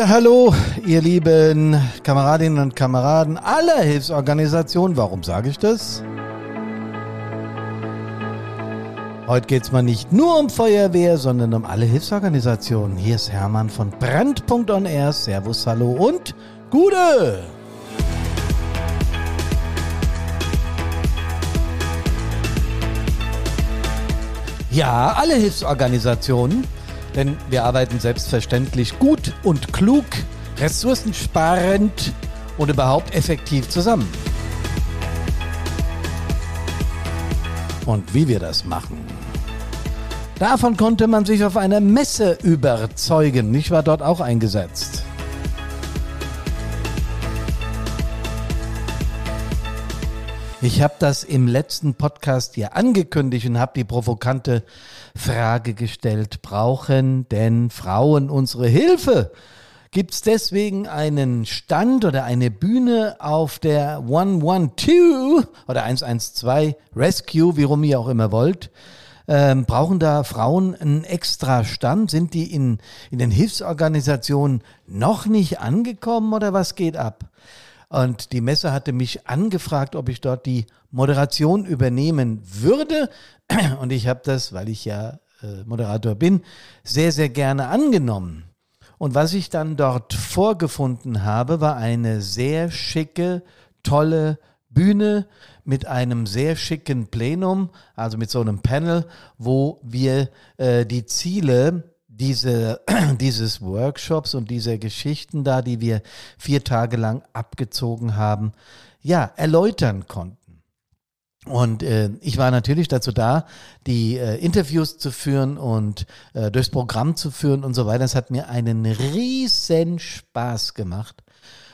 Ja, hallo, ihr lieben Kameradinnen und Kameraden aller Hilfsorganisationen. Warum sage ich das? Heute geht es mal nicht nur um Feuerwehr, sondern um alle Hilfsorganisationen. Hier ist Hermann von Brand.on Air. Servus, hallo und Gute! Ja, alle Hilfsorganisationen, denn wir arbeiten selbstverständlich gut und klug, ressourcensparend und überhaupt effektiv zusammen. Und wie wir das machen. Davon konnte man sich auf einer Messe überzeugen. Ich war dort auch eingesetzt. Ich habe das im letzten Podcast ja angekündigt und habe die provokante Frage gestellt, brauchen denn Frauen unsere Hilfe? Gibt es deswegen einen Stand oder eine Bühne auf der 112 oder 112 Rescue, wie rum ihr auch immer wollt? Ähm, brauchen da Frauen einen extra Stand? Sind die in, in den Hilfsorganisationen noch nicht angekommen oder was geht ab? Und die Messe hatte mich angefragt, ob ich dort die Moderation übernehmen würde. Und ich habe das, weil ich ja äh, Moderator bin, sehr, sehr gerne angenommen. Und was ich dann dort vorgefunden habe, war eine sehr schicke, tolle Bühne mit einem sehr schicken Plenum, also mit so einem Panel, wo wir äh, die Ziele diese, dieses Workshops und dieser Geschichten da, die wir vier Tage lang abgezogen haben, ja, erläutern konnten. Und äh, ich war natürlich dazu da, die äh, Interviews zu führen und äh, durchs Programm zu führen und so weiter. Das hat mir einen riesen Spaß gemacht.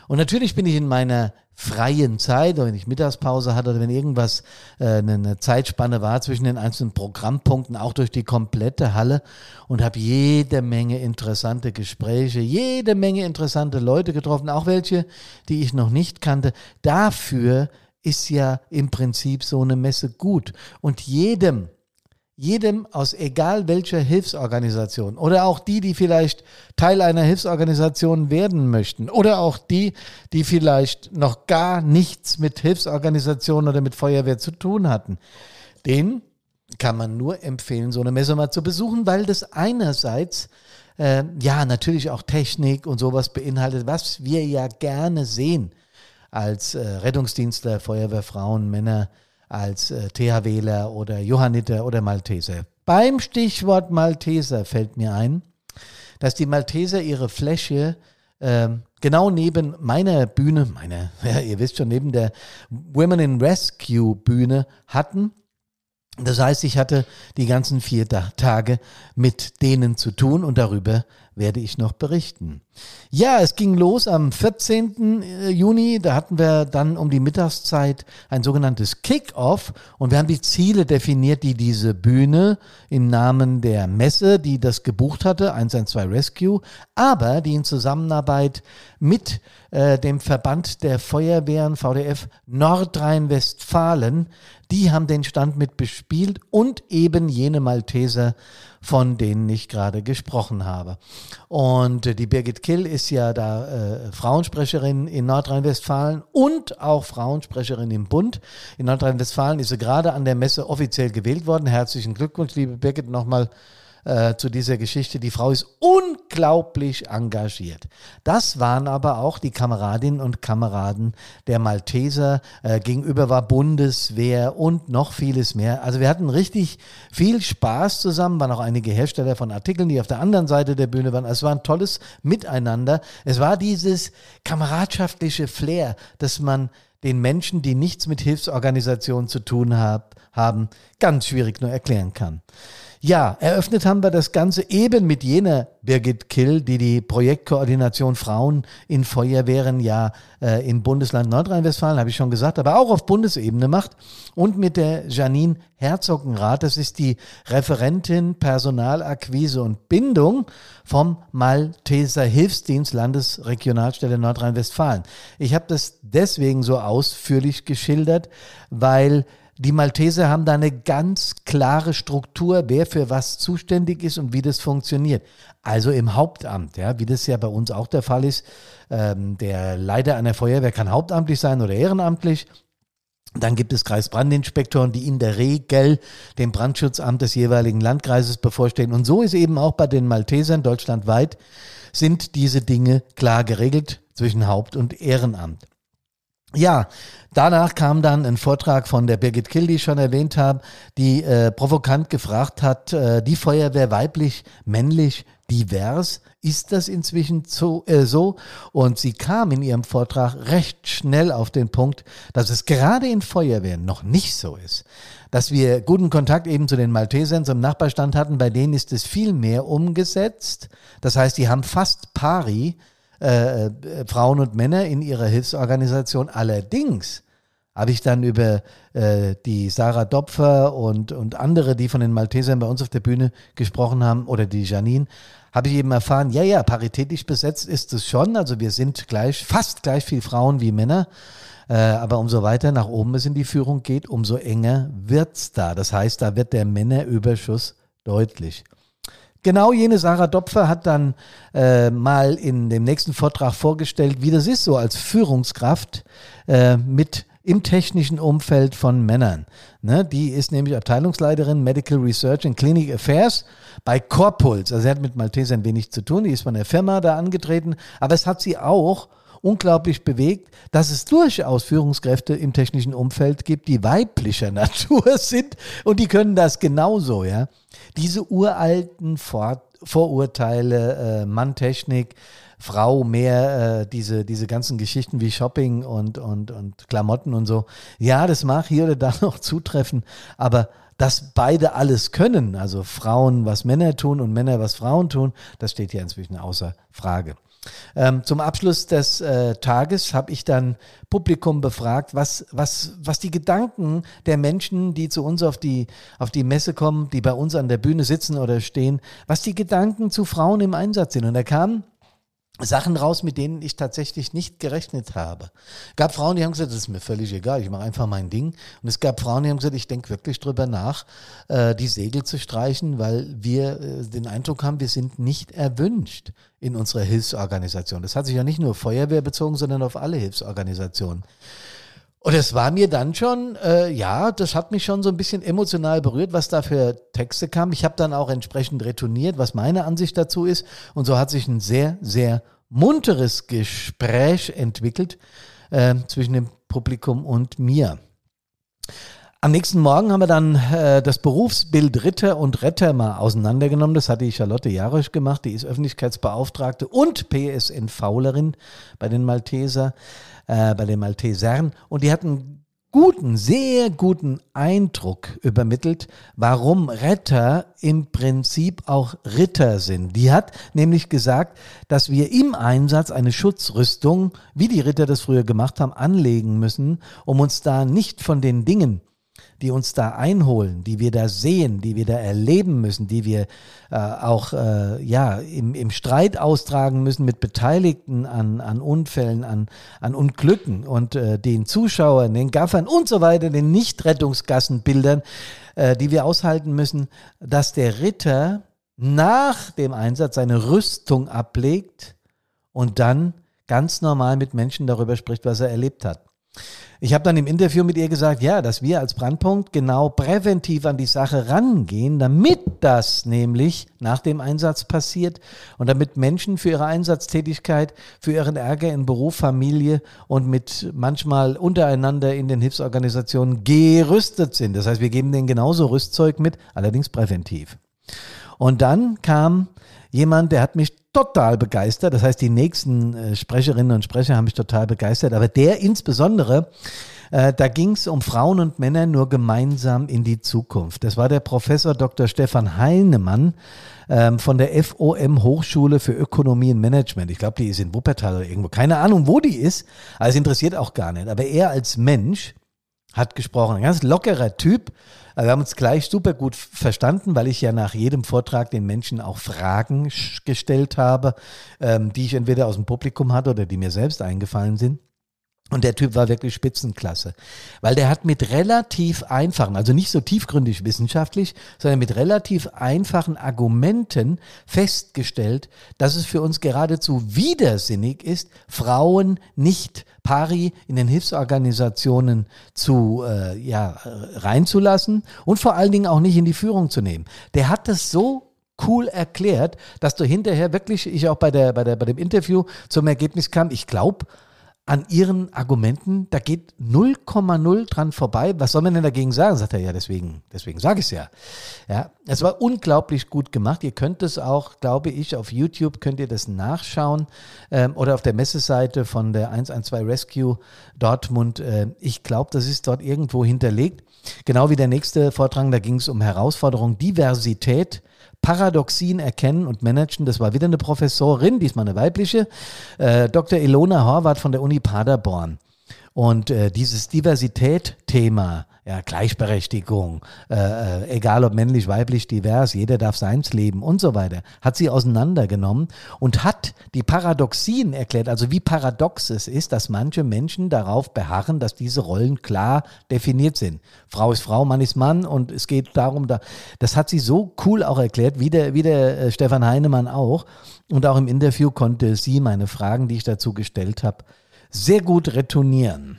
Und natürlich bin ich in meiner freien Zeit wenn ich Mittagspause hatte oder wenn irgendwas äh, eine Zeitspanne war zwischen den einzelnen Programmpunkten, auch durch die komplette Halle und habe jede Menge interessante Gespräche, jede Menge interessante Leute getroffen, auch welche, die ich noch nicht kannte. Dafür ist ja im Prinzip so eine Messe gut. Und jedem, jedem aus egal welcher Hilfsorganisation oder auch die, die vielleicht Teil einer Hilfsorganisation werden möchten oder auch die, die vielleicht noch gar nichts mit Hilfsorganisationen oder mit Feuerwehr zu tun hatten, den kann man nur empfehlen, so eine Messe mal zu besuchen, weil das einerseits äh, ja natürlich auch Technik und sowas beinhaltet, was wir ja gerne sehen als äh, Rettungsdienstler, Feuerwehrfrauen, Männer, als äh, THWler oder Johanniter oder Malteser. Beim Stichwort Malteser fällt mir ein, dass die Malteser ihre Fläche äh, genau neben meiner Bühne, meine, ja, ihr wisst schon, neben der Women in Rescue Bühne hatten. Das heißt, ich hatte die ganzen vier Tage mit denen zu tun und darüber werde ich noch berichten. Ja, es ging los am 14. Äh, Juni. Da hatten wir dann um die Mittagszeit ein sogenanntes Kick-Off und wir haben die Ziele definiert, die diese Bühne im Namen der Messe, die das gebucht hatte, 112 Rescue, aber die in Zusammenarbeit mit äh, dem Verband der Feuerwehren VDF Nordrhein-Westfalen, die haben den Stand mit bespielt und eben jene Malteser von denen ich gerade gesprochen habe. Und die Birgit Kill ist ja da äh, Frauensprecherin in Nordrhein-Westfalen und auch Frauensprecherin im Bund. In Nordrhein-Westfalen ist sie gerade an der Messe offiziell gewählt worden. Herzlichen Glückwunsch, liebe Birgit, nochmal äh, zu dieser Geschichte. Die Frau ist unglaublich engagiert. Das waren aber auch die Kameradinnen und Kameraden der Malteser. Äh, gegenüber war Bundeswehr und noch vieles mehr. Also wir hatten richtig viel Spaß zusammen. Waren auch einige Hersteller von Artikeln, die auf der anderen Seite der Bühne waren. Es war ein tolles Miteinander. Es war dieses kameradschaftliche Flair, dass man den Menschen, die nichts mit Hilfsorganisationen zu tun hab, haben, ganz schwierig nur erklären kann. Ja, eröffnet haben wir das Ganze eben mit jener Birgit Kill, die die Projektkoordination Frauen in Feuerwehren ja äh, im Bundesland Nordrhein-Westfalen, habe ich schon gesagt, aber auch auf Bundesebene macht. Und mit der Janine Herzogenrath, das ist die Referentin Personalakquise und Bindung vom Malteser Hilfsdienst Landesregionalstelle Nordrhein-Westfalen. Ich habe das deswegen so ausführlich geschildert, weil Die Malteser haben da eine ganz klare Struktur, wer für was zuständig ist und wie das funktioniert. Also im Hauptamt, ja, wie das ja bei uns auch der Fall ist. Ähm, der Leiter einer Feuerwehr kann hauptamtlich sein oder ehrenamtlich. Dann gibt es Kreisbrandinspektoren, die in der Regel dem Brandschutzamt des jeweiligen Landkreises bevorstehen. Und so ist eben auch bei den Maltesern deutschlandweit sind diese Dinge klar geregelt zwischen Haupt- und Ehrenamt. Ja, danach kam dann ein Vortrag von der Birgit Kill, die ich schon erwähnt habe, die äh, provokant gefragt hat, äh, die Feuerwehr weiblich, männlich, divers, ist das inzwischen so, äh, so? Und sie kam in ihrem Vortrag recht schnell auf den Punkt, dass es gerade in Feuerwehren noch nicht so ist. Dass wir guten Kontakt eben zu den Maltesern zum Nachbarstand hatten, bei denen ist es viel mehr umgesetzt. Das heißt, die haben fast pari äh, äh, Frauen und Männer in ihrer Hilfsorganisation. Allerdings habe ich dann über äh, die Sarah Dopfer und, und andere, die von den Maltesern bei uns auf der Bühne gesprochen haben, oder die Janine, habe ich eben erfahren, ja, ja, paritätisch besetzt ist es schon. Also wir sind gleich, fast gleich viel Frauen wie Männer. Äh, aber umso weiter nach oben es in die Führung geht, umso enger wird's da. Das heißt, da wird der Männerüberschuss deutlich. Genau jene Sarah Dopfer hat dann äh, mal in dem nächsten Vortrag vorgestellt, wie das ist, so als Führungskraft äh, mit im technischen Umfeld von Männern. Ne, die ist nämlich Abteilungsleiterin Medical Research and Clinic Affairs bei Corpuls. Also sie hat mit Maltesern wenig zu tun, die ist von der Firma da angetreten, aber es hat sie auch unglaublich bewegt, dass es durchaus Führungskräfte im technischen Umfeld gibt, die weiblicher Natur sind und die können das genauso, ja. Diese uralten Vor Vorurteile, äh, Manntechnik, Frau mehr äh, diese, diese ganzen Geschichten wie Shopping und, und, und Klamotten und so. Ja, das mag hier oder da noch zutreffen, aber dass beide alles können, also Frauen was Männer tun und Männer was Frauen tun, das steht ja inzwischen außer Frage. Ähm, zum Abschluss des äh, Tages habe ich dann Publikum befragt, was, was, was die Gedanken der Menschen, die zu uns auf die, auf die Messe kommen, die bei uns an der Bühne sitzen oder stehen, was die Gedanken zu Frauen im Einsatz sind. Und da kam Sachen raus, mit denen ich tatsächlich nicht gerechnet habe. Gab Frauen, die haben gesagt, das ist mir völlig egal, ich mache einfach mein Ding. Und es gab Frauen, die haben gesagt, ich denke wirklich drüber nach, äh, die Segel zu streichen, weil wir äh, den Eindruck haben, wir sind nicht erwünscht in unserer Hilfsorganisation. Das hat sich ja nicht nur Feuerwehr bezogen, sondern auf alle Hilfsorganisationen. Und es war mir dann schon, äh, ja, das hat mich schon so ein bisschen emotional berührt, was da für Texte kam. Ich habe dann auch entsprechend retourniert, was meine Ansicht dazu ist. Und so hat sich ein sehr, sehr munteres Gespräch entwickelt äh, zwischen dem Publikum und mir. Am nächsten Morgen haben wir dann äh, das Berufsbild Ritter und Retter mal auseinandergenommen. Das hatte die Charlotte Jarosch gemacht, die ist Öffentlichkeitsbeauftragte und PSN-Faulerin bei den Malteser äh, bei den Maltesern und die hatten guten, sehr guten Eindruck übermittelt, warum Retter im Prinzip auch Ritter sind. Die hat nämlich gesagt, dass wir im Einsatz eine Schutzrüstung, wie die Ritter das früher gemacht haben, anlegen müssen, um uns da nicht von den Dingen die uns da einholen, die wir da sehen, die wir da erleben müssen, die wir äh, auch äh, ja, im, im Streit austragen müssen mit Beteiligten an, an Unfällen, an, an Unglücken und äh, den Zuschauern, den Gaffern und so weiter, den Nicht-Rettungsgassenbildern, äh, die wir aushalten müssen, dass der Ritter nach dem Einsatz seine Rüstung ablegt und dann ganz normal mit Menschen darüber spricht, was er erlebt hat. Ich habe dann im Interview mit ihr gesagt, ja, dass wir als Brandpunkt genau präventiv an die Sache rangehen, damit das nämlich nach dem Einsatz passiert und damit Menschen für ihre Einsatztätigkeit, für ihren Ärger in Beruf, Familie und mit manchmal untereinander in den Hilfsorganisationen gerüstet sind. Das heißt, wir geben denen genauso Rüstzeug mit, allerdings präventiv. Und dann kam jemand, der hat mich total begeistert. Das heißt, die nächsten äh, Sprecherinnen und Sprecher haben mich total begeistert. Aber der insbesondere, äh, da ging es um Frauen und Männer nur gemeinsam in die Zukunft. Das war der Professor Dr. Stefan Heinemann ähm, von der FOM Hochschule für Ökonomie und Management. Ich glaube, die ist in Wuppertal oder irgendwo. Keine Ahnung, wo die ist. Also interessiert auch gar nicht. Aber er als Mensch hat gesprochen. Ein ganz lockerer Typ. Wir haben uns gleich super gut verstanden, weil ich ja nach jedem Vortrag den Menschen auch Fragen gestellt habe, ähm, die ich entweder aus dem Publikum hatte oder die mir selbst eingefallen sind. Und der Typ war wirklich Spitzenklasse, weil der hat mit relativ einfachen, also nicht so tiefgründig wissenschaftlich, sondern mit relativ einfachen Argumenten festgestellt, dass es für uns geradezu widersinnig ist, Frauen nicht pari in den Hilfsorganisationen zu äh, ja reinzulassen und vor allen Dingen auch nicht in die Führung zu nehmen. Der hat das so cool erklärt, dass du hinterher wirklich, ich auch bei der bei der bei dem Interview zum Ergebnis kam, ich glaube an ihren Argumenten, da geht 0,0 dran vorbei. Was soll man denn dagegen sagen? Sagt er, ja, deswegen, deswegen sage ich es ja. Ja, es war unglaublich gut gemacht. Ihr könnt es auch, glaube ich, auf YouTube könnt ihr das nachschauen ähm, oder auf der Messeseite von der 112 Rescue Dortmund. Äh, ich glaube, das ist dort irgendwo hinterlegt. Genau wie der nächste Vortrag, da ging es um Herausforderung Diversität Paradoxien erkennen und managen. Das war wieder eine Professorin, diesmal eine weibliche, äh, Dr. Ilona Horvath von der Uni Paderborn. Und äh, dieses Diversität-Thema, ja, Gleichberechtigung, äh, äh, egal ob männlich, weiblich, divers, jeder darf seins leben und so weiter, hat sie auseinandergenommen und hat die Paradoxien erklärt, also wie paradox es ist, dass manche Menschen darauf beharren, dass diese Rollen klar definiert sind. Frau ist Frau, Mann ist Mann und es geht darum, da, das hat sie so cool auch erklärt, wie der, wie der äh, Stefan Heinemann auch. Und auch im Interview konnte sie meine Fragen, die ich dazu gestellt habe, sehr gut retournieren.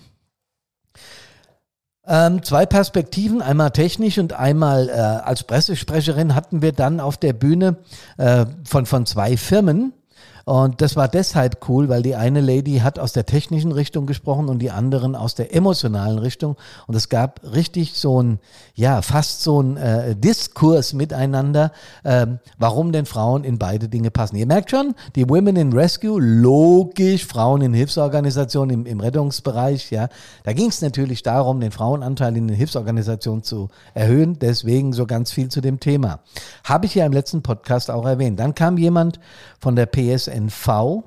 Ähm, zwei Perspektiven, einmal technisch und einmal äh, als Pressesprecherin hatten wir dann auf der Bühne äh, von, von zwei Firmen. Und das war deshalb cool, weil die eine Lady hat aus der technischen Richtung gesprochen und die anderen aus der emotionalen Richtung. Und es gab richtig so ein, ja, fast so ein äh, Diskurs miteinander, ähm, warum denn Frauen in beide Dinge passen. Ihr merkt schon, die Women in Rescue, logisch, Frauen in Hilfsorganisationen im, im Rettungsbereich, ja. Da ging es natürlich darum, den Frauenanteil in den Hilfsorganisationen zu erhöhen. Deswegen so ganz viel zu dem Thema. Habe ich ja im letzten Podcast auch erwähnt. Dann kam jemand von der PSN NV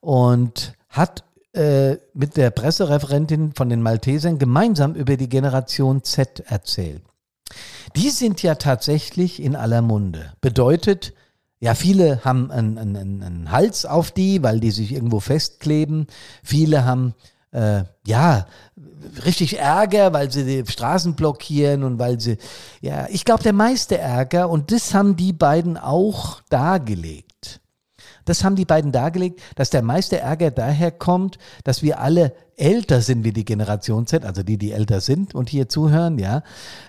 und hat äh, mit der Pressereferentin von den Maltesern gemeinsam über die Generation Z erzählt. Die sind ja tatsächlich in aller Munde. Bedeutet, ja, viele haben einen, einen, einen Hals auf die, weil die sich irgendwo festkleben. Viele haben äh, ja richtig Ärger, weil sie die Straßen blockieren und weil sie ja, ich glaube der meiste Ärger und das haben die beiden auch dargelegt. Das haben die beiden dargelegt, dass der meiste Ärger daher kommt, dass wir alle älter sind wie die Generation Z, also die, die älter sind und hier zuhören, ja,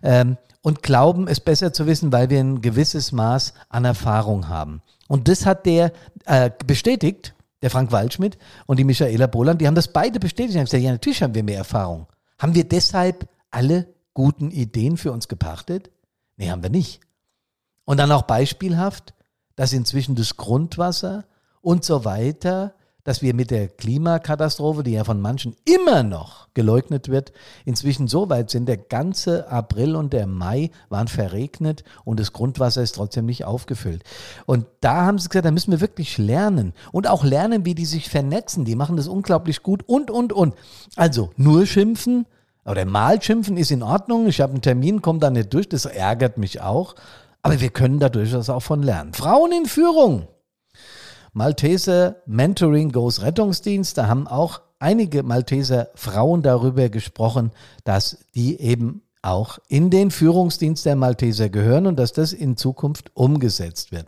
ähm, und glauben, es besser zu wissen, weil wir ein gewisses Maß an Erfahrung haben. Und das hat der äh, bestätigt, der Frank Waldschmidt und die Michaela Boland, die haben das beide bestätigt. Die haben gesagt, ja, natürlich haben wir mehr Erfahrung. Haben wir deshalb alle guten Ideen für uns gepachtet? Nee, haben wir nicht. Und dann auch beispielhaft, dass inzwischen das Grundwasser und so weiter, dass wir mit der Klimakatastrophe, die ja von manchen immer noch geleugnet wird, inzwischen so weit sind, der ganze April und der Mai waren verregnet und das Grundwasser ist trotzdem nicht aufgefüllt. Und da haben sie gesagt, da müssen wir wirklich lernen und auch lernen, wie die sich vernetzen. Die machen das unglaublich gut und, und, und. Also nur schimpfen oder mal schimpfen ist in Ordnung. Ich habe einen Termin, komme da nicht durch, das ärgert mich auch. Aber wir können da durchaus auch von lernen. Frauen in Führung. Malteser Mentoring Goes Rettungsdienst. Da haben auch einige Malteser Frauen darüber gesprochen, dass die eben auch in den Führungsdienst der Malteser gehören und dass das in Zukunft umgesetzt wird.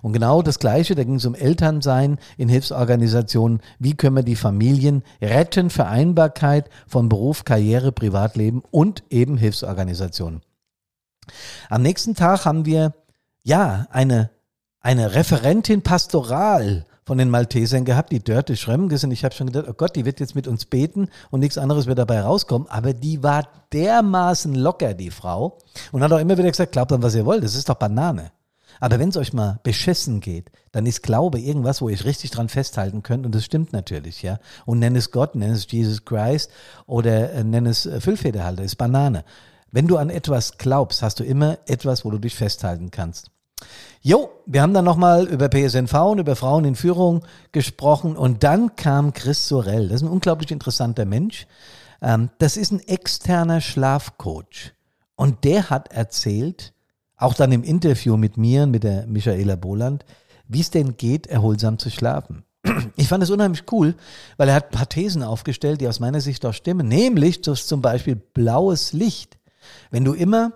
Und genau das Gleiche, da ging es um Elternsein in Hilfsorganisationen. Wie können wir die Familien retten, Vereinbarkeit von Beruf, Karriere, Privatleben und eben Hilfsorganisationen. Am nächsten Tag haben wir ja eine, eine Referentin Pastoral von den Maltesern gehabt, die Dörte Schremges. Und ich habe schon gedacht, oh Gott, die wird jetzt mit uns beten und nichts anderes wird dabei rauskommen. Aber die war dermaßen locker, die Frau. Und hat auch immer wieder gesagt, glaubt an, was ihr wollt. Das ist doch Banane. Aber wenn es euch mal beschissen geht, dann ist Glaube irgendwas, wo ihr richtig dran festhalten könnt. Und das stimmt natürlich, ja. Und nenn es Gott, nenn es Jesus Christ oder äh, nenn es äh, Füllfederhalter, ist Banane. Wenn du an etwas glaubst, hast du immer etwas, wo du dich festhalten kannst. Jo, wir haben dann nochmal über PSNV und über Frauen in Führung gesprochen und dann kam Chris Sorel. Das ist ein unglaublich interessanter Mensch. Ähm, das ist ein externer Schlafcoach und der hat erzählt, auch dann im Interview mit mir, mit der Michaela Boland, wie es denn geht, erholsam zu schlafen. ich fand es unheimlich cool, weil er hat ein paar Thesen aufgestellt, die aus meiner Sicht auch stimmen. Nämlich dass zum Beispiel blaues Licht. Wenn du immer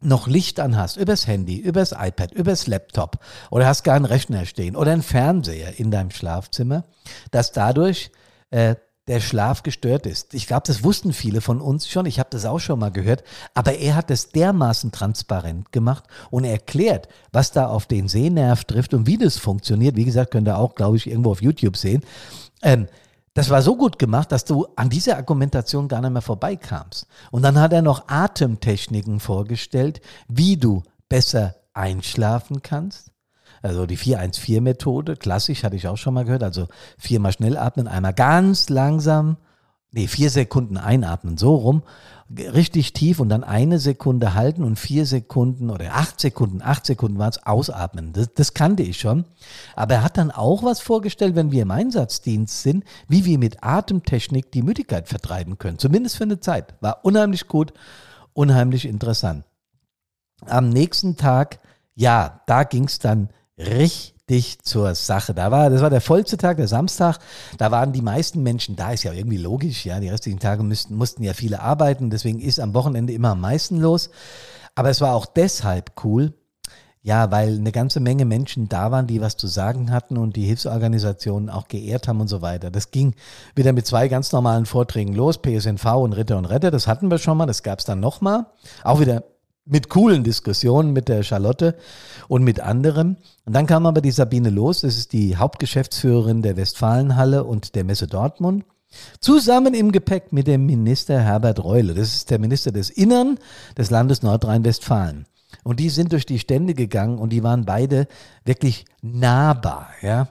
noch Licht an hast, übers Handy, übers iPad, übers Laptop oder hast gar einen Rechner stehen oder einen Fernseher in deinem Schlafzimmer, dass dadurch äh, der Schlaf gestört ist. Ich glaube, das wussten viele von uns schon. Ich habe das auch schon mal gehört. Aber er hat es dermaßen transparent gemacht und erklärt, was da auf den Sehnerv trifft und wie das funktioniert. Wie gesagt, könnt ihr auch, glaube ich, irgendwo auf YouTube sehen. Ähm, das war so gut gemacht, dass du an dieser Argumentation gar nicht mehr vorbeikamst. Und dann hat er noch Atemtechniken vorgestellt, wie du besser einschlafen kannst also die 414-Methode, klassisch, hatte ich auch schon mal gehört. Also viermal schnell atmen, einmal ganz langsam, nee, vier Sekunden einatmen, so rum, richtig tief und dann eine Sekunde halten und vier Sekunden oder acht Sekunden, acht Sekunden war es, ausatmen. Das, das kannte ich schon. Aber er hat dann auch was vorgestellt, wenn wir im Einsatzdienst sind, wie wir mit Atemtechnik die Müdigkeit vertreiben können. Zumindest für eine Zeit. War unheimlich gut, unheimlich interessant. Am nächsten Tag, ja, da ging es dann richtig zur Sache. Da war, das war der vollste Tag, der Samstag. Da waren die meisten Menschen da, ist ja irgendwie logisch, ja. Die restlichen Tage müssten, mussten ja viele arbeiten, deswegen ist am Wochenende immer am meisten los. Aber es war auch deshalb cool, ja, weil eine ganze Menge Menschen da waren, die was zu sagen hatten und die Hilfsorganisationen auch geehrt haben und so weiter. Das ging wieder mit zwei ganz normalen Vorträgen los, PSNV und Ritter und Retter, das hatten wir schon mal, das gab es dann nochmal. Auch wieder mit coolen Diskussionen mit der Charlotte und mit anderen. Und dann kam aber die Sabine Los, das ist die Hauptgeschäftsführerin der Westfalenhalle und der Messe Dortmund, zusammen im Gepäck mit dem Minister Herbert Reule. Das ist der Minister des Innern des Landes Nordrhein-Westfalen. Und die sind durch die Stände gegangen und die waren beide wirklich nahbar, ja.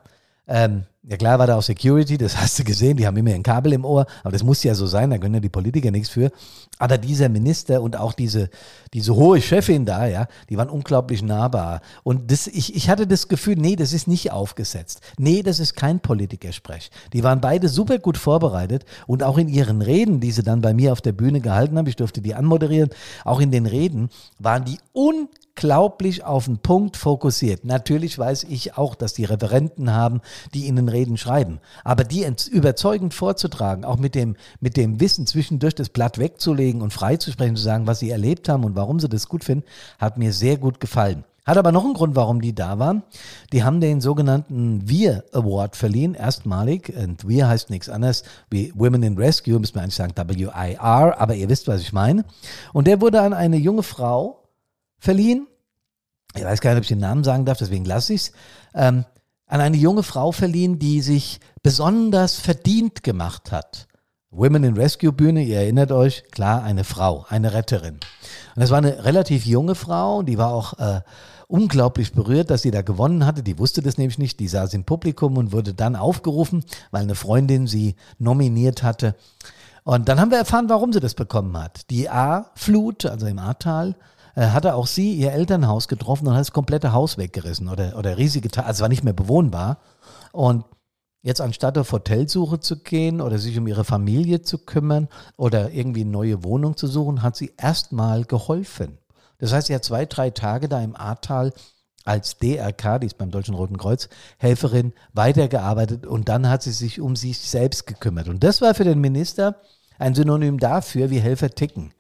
Ähm, ja klar war da auch Security, das hast du gesehen, die haben immer ein Kabel im Ohr, aber das muss ja so sein, da können ja die Politiker nichts für. Aber dieser Minister und auch diese, diese hohe Chefin da, ja, die waren unglaublich nahbar. Und das, ich, ich hatte das Gefühl, nee, das ist nicht aufgesetzt. Nee, das ist kein Politikersprech. Die waren beide super gut vorbereitet und auch in ihren Reden, die sie dann bei mir auf der Bühne gehalten haben, ich durfte die anmoderieren, auch in den Reden, waren die unglaublich unglaublich auf den Punkt fokussiert. Natürlich weiß ich auch, dass die Referenten haben, die ihnen Reden schreiben. Aber die überzeugend vorzutragen, auch mit dem, mit dem Wissen zwischendurch das Blatt wegzulegen und freizusprechen, zu sagen, was sie erlebt haben und warum sie das gut finden, hat mir sehr gut gefallen. Hat aber noch einen Grund, warum die da waren. Die haben den sogenannten Wir Award verliehen, erstmalig. Und Wir heißt nichts anderes wie Women in Rescue, müssen wir eigentlich sagen W-I-R, aber ihr wisst, was ich meine. Und der wurde an eine junge Frau verliehen. Ich weiß gar nicht, ob ich den Namen sagen darf, deswegen lasse ich es. Ähm, an eine junge Frau verliehen, die sich besonders verdient gemacht hat. Women in Rescue Bühne, ihr erinnert euch, klar, eine Frau, eine Retterin. Und das war eine relativ junge Frau, die war auch äh, unglaublich berührt, dass sie da gewonnen hatte. Die wusste das nämlich nicht, die saß im Publikum und wurde dann aufgerufen, weil eine Freundin sie nominiert hatte. Und dann haben wir erfahren, warum sie das bekommen hat. Die A-Flut, also im Ahrtal, hatte auch sie ihr Elternhaus getroffen und hat das komplette Haus weggerissen oder, oder riesige also war nicht mehr bewohnbar. Und jetzt anstatt auf Hotelsuche zu gehen oder sich um ihre Familie zu kümmern oder irgendwie eine neue Wohnung zu suchen, hat sie erstmal geholfen. Das heißt, sie hat zwei, drei Tage da im Ahrtal als DRK, die ist beim Deutschen Roten Kreuz, Helferin weitergearbeitet und dann hat sie sich um sich selbst gekümmert. Und das war für den Minister ein Synonym dafür, wie Helfer ticken.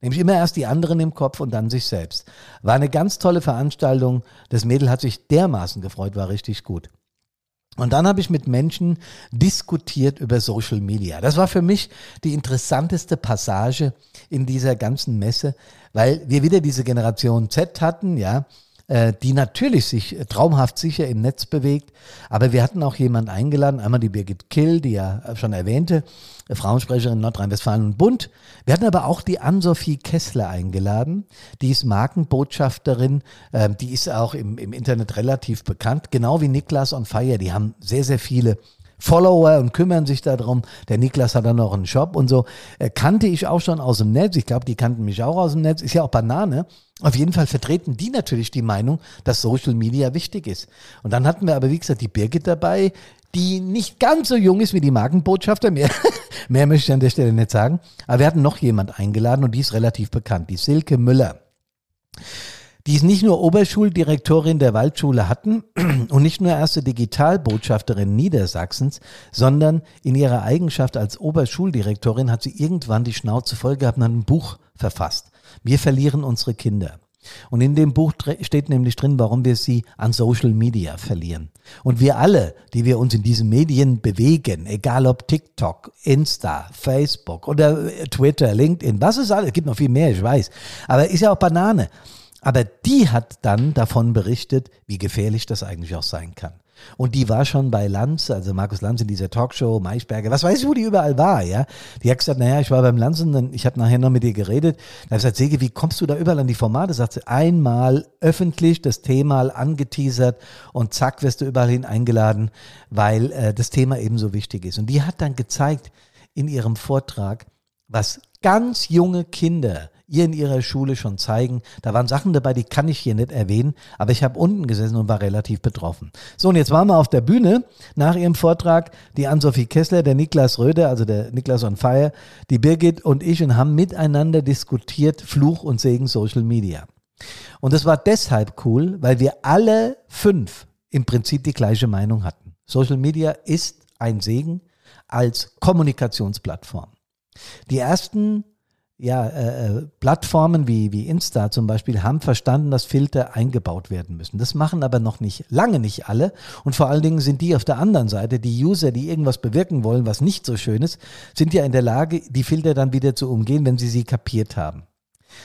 Nämlich immer erst die anderen im Kopf und dann sich selbst. War eine ganz tolle Veranstaltung. Das Mädel hat sich dermaßen gefreut, war richtig gut. Und dann habe ich mit Menschen diskutiert über Social Media. Das war für mich die interessanteste Passage in dieser ganzen Messe, weil wir wieder diese Generation Z hatten, ja, äh, die natürlich sich traumhaft sicher im Netz bewegt. Aber wir hatten auch jemanden eingeladen, einmal die Birgit Kill, die ja schon erwähnte, Frauensprecherin Nordrhein-Westfalen und Bund. Wir hatten aber auch die Ann-Sophie Kessler eingeladen. Die ist Markenbotschafterin. Ähm, die ist auch im, im Internet relativ bekannt. Genau wie Niklas on Fire. Die haben sehr, sehr viele Follower und kümmern sich darum. Der Niklas hat dann noch einen Shop und so. Äh, kannte ich auch schon aus dem Netz. Ich glaube, die kannten mich auch aus dem Netz. Ist ja auch Banane. Auf jeden Fall vertreten die natürlich die Meinung, dass Social Media wichtig ist. Und dann hatten wir aber, wie gesagt, die Birgit dabei, die nicht ganz so jung ist wie die Markenbotschafter. Mehr, mehr möchte ich an der Stelle nicht sagen. Aber wir hatten noch jemand eingeladen und die ist relativ bekannt, die Silke Müller. Die es nicht nur Oberschuldirektorin der Waldschule hatten und nicht nur erste Digitalbotschafterin Niedersachsens, sondern in ihrer Eigenschaft als Oberschuldirektorin hat sie irgendwann die Schnauze voll gehabt und hat ein Buch verfasst. Wir verlieren unsere Kinder. Und in dem Buch steht nämlich drin, warum wir sie an Social Media verlieren. Und wir alle, die wir uns in diesen Medien bewegen, egal ob TikTok, Insta, Facebook oder äh, Twitter, LinkedIn, was ist alles, es gibt noch viel mehr, ich weiß, aber ist ja auch Banane. Aber die hat dann davon berichtet, wie gefährlich das eigentlich auch sein kann. Und die war schon bei Lanz, also Markus Lanz in dieser Talkshow, Maischberger, was weiß ich, wo die überall war, ja. Die hat gesagt, naja, ich war beim Lanz und dann, ich habe nachher noch mit ihr geredet. Da habe ich gesagt, Sege, wie kommst du da überall an die Formate? Sagt sie, einmal öffentlich das Thema angeteasert und zack, wirst du überall hin eingeladen, weil äh, das Thema eben so wichtig ist. Und die hat dann gezeigt in ihrem Vortrag, was ganz junge Kinder ihr in ihrer Schule schon zeigen. Da waren Sachen dabei, die kann ich hier nicht erwähnen, aber ich habe unten gesessen und war relativ betroffen. So, und jetzt waren wir auf der Bühne nach ihrem Vortrag, die Ann-Sophie Kessler, der Niklas Röder, also der Niklas on Fire, die Birgit und ich und haben miteinander diskutiert Fluch und Segen Social Media. Und das war deshalb cool, weil wir alle fünf im Prinzip die gleiche Meinung hatten. Social Media ist ein Segen als Kommunikationsplattform. Die ersten ja, äh, äh, Plattformen wie, wie Insta zum Beispiel haben verstanden, dass Filter eingebaut werden müssen. Das machen aber noch nicht, lange nicht alle. Und vor allen Dingen sind die auf der anderen Seite, die User, die irgendwas bewirken wollen, was nicht so schön ist, sind ja in der Lage, die Filter dann wieder zu umgehen, wenn sie sie kapiert haben.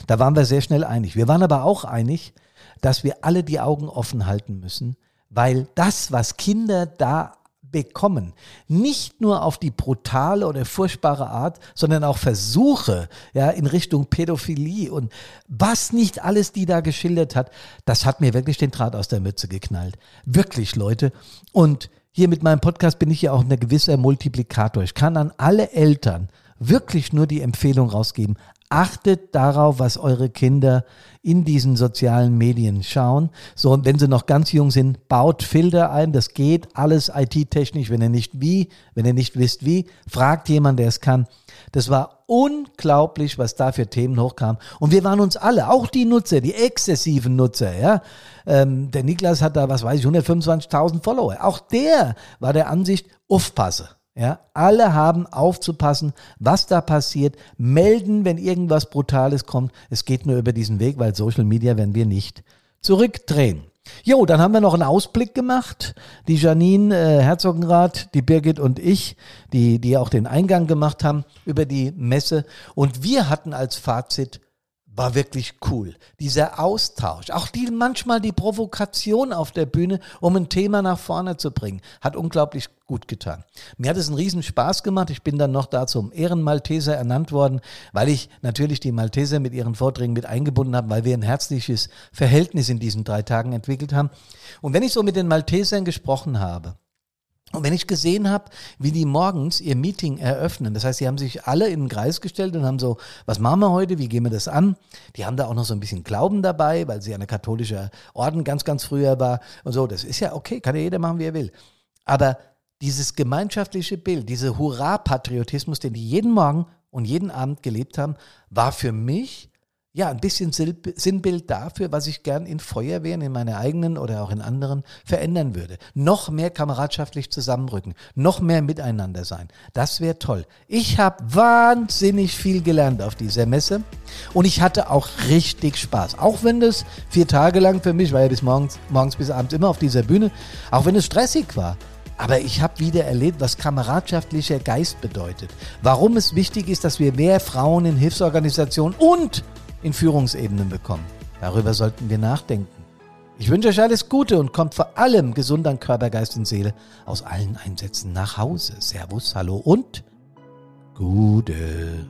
Da waren wir sehr schnell einig. Wir waren aber auch einig, dass wir alle die Augen offen halten müssen, weil das, was Kinder da bekommen. Nicht nur auf die brutale oder furchtbare Art, sondern auch Versuche ja, in Richtung Pädophilie und was nicht alles die da geschildert hat, das hat mir wirklich den Draht aus der Mütze geknallt. Wirklich, Leute. Und hier mit meinem Podcast bin ich ja auch ein gewisser Multiplikator. Ich kann an alle Eltern wirklich nur die Empfehlung rausgeben, achtet darauf, was eure Kinder in diesen sozialen Medien schauen. So, und wenn sie noch ganz jung sind, baut Filter ein. Das geht alles IT-technisch. Wenn ihr nicht wie, wenn ihr nicht wisst wie, fragt jemand, der es kann. Das war unglaublich, was da für Themen hochkam. Und wir waren uns alle, auch die Nutzer, die exzessiven Nutzer, ja. Ähm, der Niklas hat da, was weiß ich, 125.000 Follower. Auch der war der Ansicht, aufpasse. Ja, alle haben aufzupassen, was da passiert, melden, wenn irgendwas Brutales kommt. Es geht nur über diesen Weg, weil Social Media werden wir nicht zurückdrehen. Jo, dann haben wir noch einen Ausblick gemacht. Die Janine äh, Herzogenrath, die Birgit und ich, die, die auch den Eingang gemacht haben über die Messe. Und wir hatten als Fazit, war wirklich cool. Dieser Austausch, auch die, manchmal die Provokation auf der Bühne, um ein Thema nach vorne zu bringen, hat unglaublich gut getan. Mir hat es einen riesen Spaß gemacht. Ich bin dann noch da zum Ehrenmalteser ernannt worden, weil ich natürlich die Malteser mit ihren Vorträgen mit eingebunden habe, weil wir ein herzliches Verhältnis in diesen drei Tagen entwickelt haben. Und wenn ich so mit den Maltesern gesprochen habe, und wenn ich gesehen habe, wie die morgens ihr Meeting eröffnen, das heißt, sie haben sich alle in den Kreis gestellt und haben so, was machen wir heute, wie gehen wir das an? Die haben da auch noch so ein bisschen Glauben dabei, weil sie eine katholische Orden ganz, ganz früher war und so. Das ist ja okay, kann ja jeder machen, wie er will. Aber dieses gemeinschaftliche Bild, dieser Hurra-Patriotismus, den die jeden Morgen und jeden Abend gelebt haben, war für mich ja, ein bisschen Sinnbild dafür, was ich gern in Feuerwehren, in meiner eigenen oder auch in anderen verändern würde. Noch mehr kameradschaftlich zusammenrücken, noch mehr miteinander sein. Das wäre toll. Ich habe wahnsinnig viel gelernt auf dieser Messe und ich hatte auch richtig Spaß. Auch wenn das vier Tage lang für mich, war ja bis morgens, morgens bis abends immer auf dieser Bühne, auch wenn es stressig war. Aber ich habe wieder erlebt, was kameradschaftlicher Geist bedeutet. Warum es wichtig ist, dass wir mehr Frauen in Hilfsorganisationen und in Führungsebenen bekommen. Darüber sollten wir nachdenken. Ich wünsche euch alles Gute und kommt vor allem gesund an Körper, Geist und Seele aus allen Einsätzen nach Hause. Servus, hallo und Gute.